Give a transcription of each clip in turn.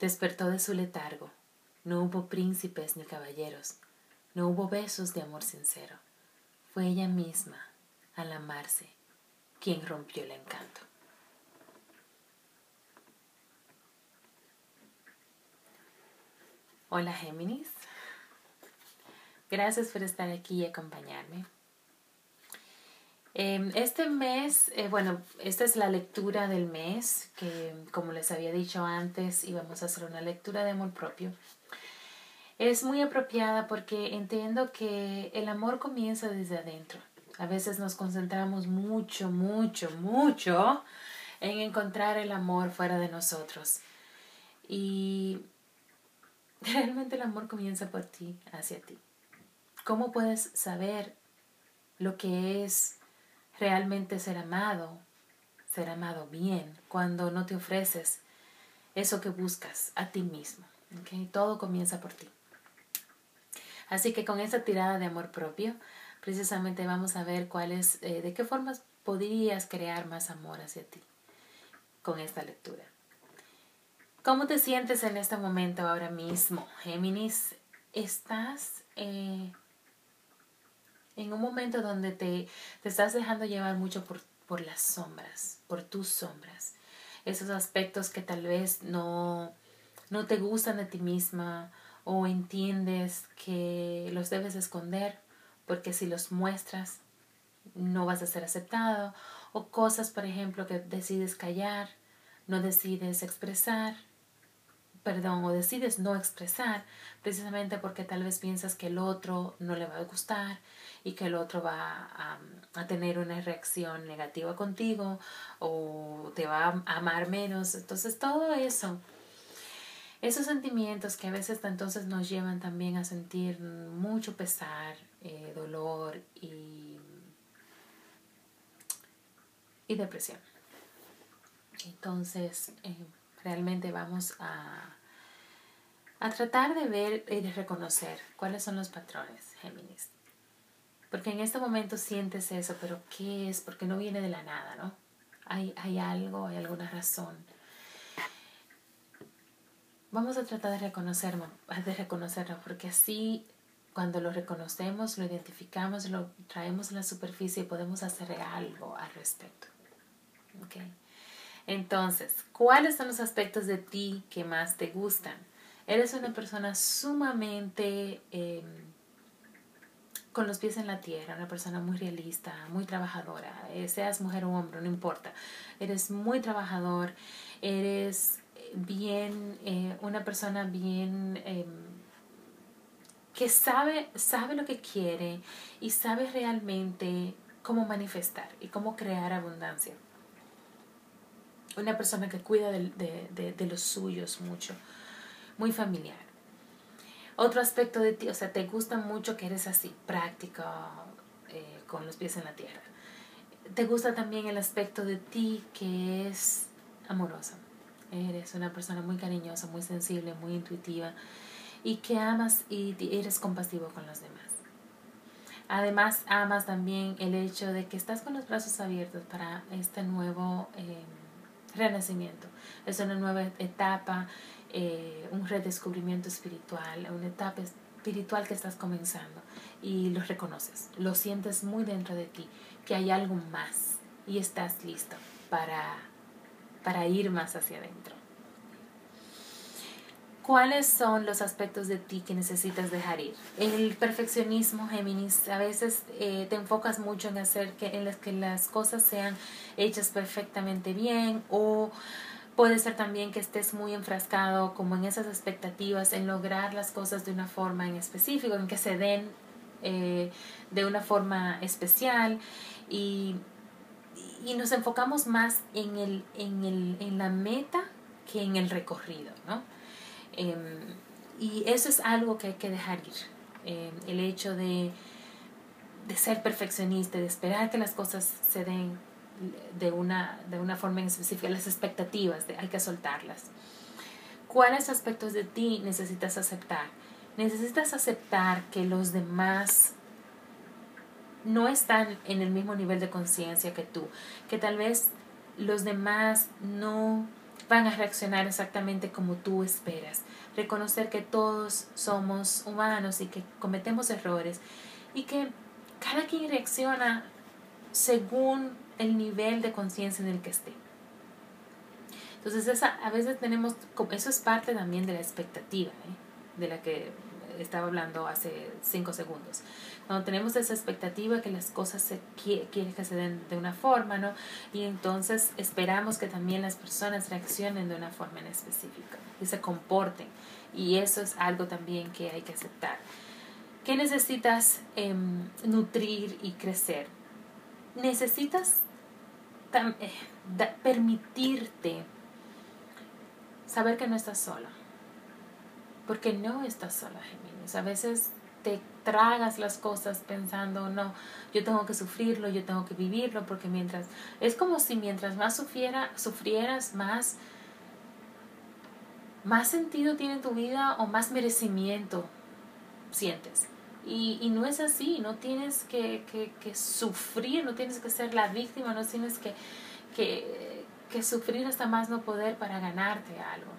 Despertó de su letargo. No hubo príncipes ni caballeros. No hubo besos de amor sincero. Fue ella misma, al amarse, quien rompió el encanto. Hola Géminis. Gracias por estar aquí y acompañarme. Em, este mes, eh, bueno, esta es la lectura del mes, que como les había dicho antes, íbamos a hacer una lectura de amor propio. Es muy apropiada porque entiendo que el amor comienza desde adentro. A veces nos concentramos mucho, mucho, mucho en encontrar el amor fuera de nosotros. Y realmente el amor comienza por ti, hacia ti. ¿Cómo puedes saber lo que es realmente ser amado, ser amado bien, cuando no te ofreces eso que buscas a ti mismo. Todo comienza por ti. Así que con esta tirada de amor propio, precisamente vamos a ver cuáles, eh, de qué formas podrías crear más amor hacia ti con esta lectura. ¿Cómo te sientes en este momento ahora mismo, Géminis? ¿Estás eh, en un momento donde te, te estás dejando llevar mucho por, por las sombras, por tus sombras, esos aspectos que tal vez no, no te gustan de ti misma o entiendes que los debes esconder porque si los muestras no vas a ser aceptado. O cosas, por ejemplo, que decides callar, no decides expresar, perdón, o decides no expresar precisamente porque tal vez piensas que el otro no le va a gustar y que el otro va a, tener una reacción negativa contigo o te va a amar menos. Entonces todo eso, esos sentimientos que a veces entonces nos llevan también a sentir mucho pesar, eh, dolor y, y depresión. Entonces, eh, realmente vamos a, a tratar de ver y de reconocer cuáles son los patrones, Géminis. Porque en este momento sientes eso, pero ¿qué es? Porque no viene de la nada, ¿no? Hay, hay algo, hay alguna razón. Vamos a tratar de reconocerlo, de reconocerlo, porque así cuando lo reconocemos, lo identificamos, lo traemos a la superficie y podemos hacer algo al respecto. ¿Okay? Entonces, ¿cuáles son los aspectos de ti que más te gustan? Eres una persona sumamente... Em, con los pies en la tierra, una persona muy realista, muy trabajadora, eh, seas mujer o hombre, no importa. Eres muy trabajador, eres bien, eh, una persona bien em, que sabe, sabe lo que quiere y sabe realmente cómo manifestar y cómo crear abundancia. Una persona que cuida de los suyos mucho, muy familiar. Otro aspecto de ti, o sea, te gusta mucho que eres así, práctico, eh, con los pies en la tierra. Te gusta también el aspecto de ti que es amorosa. Eres una persona muy cariñosa, muy sensible, muy intuitiva y que amas y eres compasivo con los demás. Además, amas también el hecho de que estás con los brazos abiertos para este nuevo eh, renacimiento. Es una nueva etapa eh, un redescubrimiento espiritual, una etapa espiritual que estás comenzando y lo reconoces, lo sientes muy dentro de ti, que hay algo más y estás listo para, para ir más hacia adentro. ¿Cuáles son los aspectos de ti que necesitas dejar ir? El perfeccionismo, Géminis, a veces eh, te enfocas mucho en hacer que, en las que las cosas sean hechas perfectamente bien o Puede ser también que estés muy enfrascado como en esas expectativas, en lograr las cosas de una forma en específico, en que se den eh, de una forma especial y, y, nos enfocamos más en, el, en, el, en la meta que en el recorrido, ¿no? Em, y eso es algo que hay que dejar ir. Em, el hecho de, de ser perfeccionista, de esperar que las cosas se den de una, de una forma específica, las expectativas, de, hay que soltarlas. ¿Cuáles aspectos de ti necesitas aceptar? Necesitas aceptar que los demás no están en el mismo nivel de conciencia que tú, que tal vez los demás no van a reaccionar exactamente como tú esperas. Reconocer que todos somos humanos y que cometemos errores y que cada quien reacciona según el nivel de conciencia en el que esté. Entonces, esa, a veces tenemos, eso es parte también de la expectativa, ¿eh? de la que estaba hablando hace cinco segundos. Cuando tenemos esa expectativa que las cosas se quieren que se den de una forma, ¿no? Y entonces esperamos que también las personas reaccionen de una forma en específica y se comporten. Y eso es algo también que hay que aceptar. ¿Qué necesitas em, nutrir y crecer? Necesitas eh, permitirte saber que no estás sola. Porque no estás sola, Géminis. A veces te tragas las cosas pensando, no, yo tengo que sufrirlo, yo tengo que vivirlo, porque mientras, es como si mientras más sufriera, sufrieras, más, más sentido tiene tu vida o más merecimiento sientes. Y, y no es así, no tienes que, que, que, sufrir, no tienes que ser la víctima, no tienes que, que, que sufrir hasta más no poder para ganarte algo.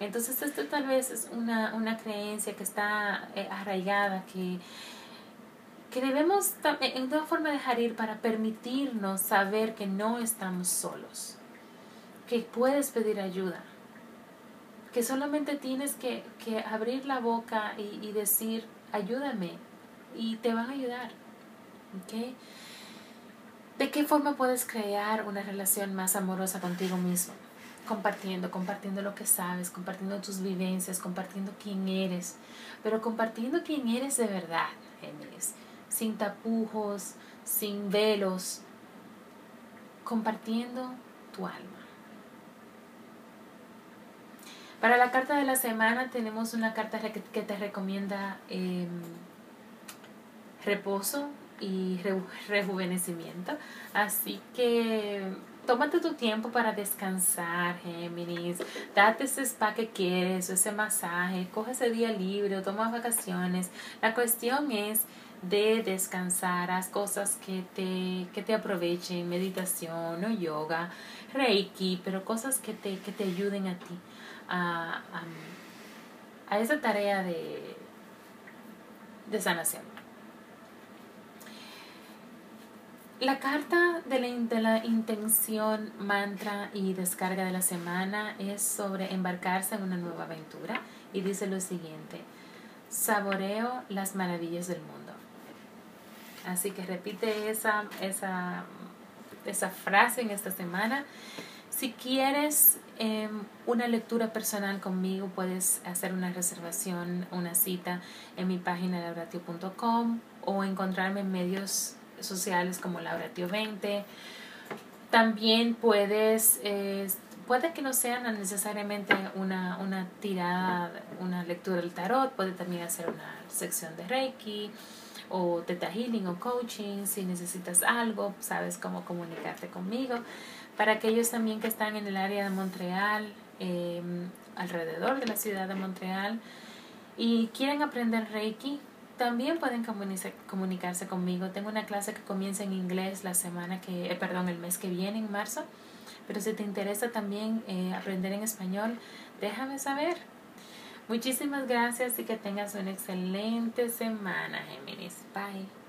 Entonces esto tal vez es una, una creencia que está eh, arraigada, que, que debemos en toda forma dejar ir para permitirnos saber que no estamos solos, que puedes pedir ayuda, que solamente tienes que, que abrir la boca y, y, decir, ayúdame, y te van a ayudar. ¿De qué forma puedes crear una relación más amorosa contigo mismo? Compartiendo, compartiendo lo que sabes, compartiendo tus vivencias, compartiendo quién eres, pero compartiendo quién eres de verdad, Géminis, sin tapujos, sin velos, compartiendo tu alma. Para la carta de la semana tenemos una carta que te recomienda em, reposo y rejuvenecimiento. Así que tómate tu tiempo para descansar, Géminis. Date ese spa que quieres, ese masaje, coge ese día libre o toma vacaciones. La cuestión es de descansar, haz cosas que te, que te aprovechen, meditación o yoga, reiki, pero cosas que te, que te ayuden a ti a, a, a esa tarea de, de sanación. La carta de la, intención, mantra y descarga de la semana es sobre embarcarse en una nueva aventura y dice lo siguiente, saboreo las maravillas del mundo. Así que repite esa, esa, esa frase en esta semana. Si quieres em, una lectura personal conmigo, puedes hacer una reservación, una cita en mi página lauratio.com o encontrarme en medios sociales como Laura Tío 20. También puedes, eh, puede que no sea necesariamente una, una tirada, una lectura del tarot, puede también hacer una sección de Reiki o Teta Healing o Coaching, si necesitas algo, sabes cómo comunicarte conmigo. Para aquellos también que están en el área de Montreal, em, alrededor de la ciudad de Montreal, y quieren aprender Reiki, también pueden comunicarse conmigo. Tengo una clase que comienza en inglés la semana que, eh, perdón, el mes que viene, en marzo. Pero si te interesa también eh, aprender en español, déjame saber. Muchísimas gracias y que tengas una excelente semana, Géminis. Bye.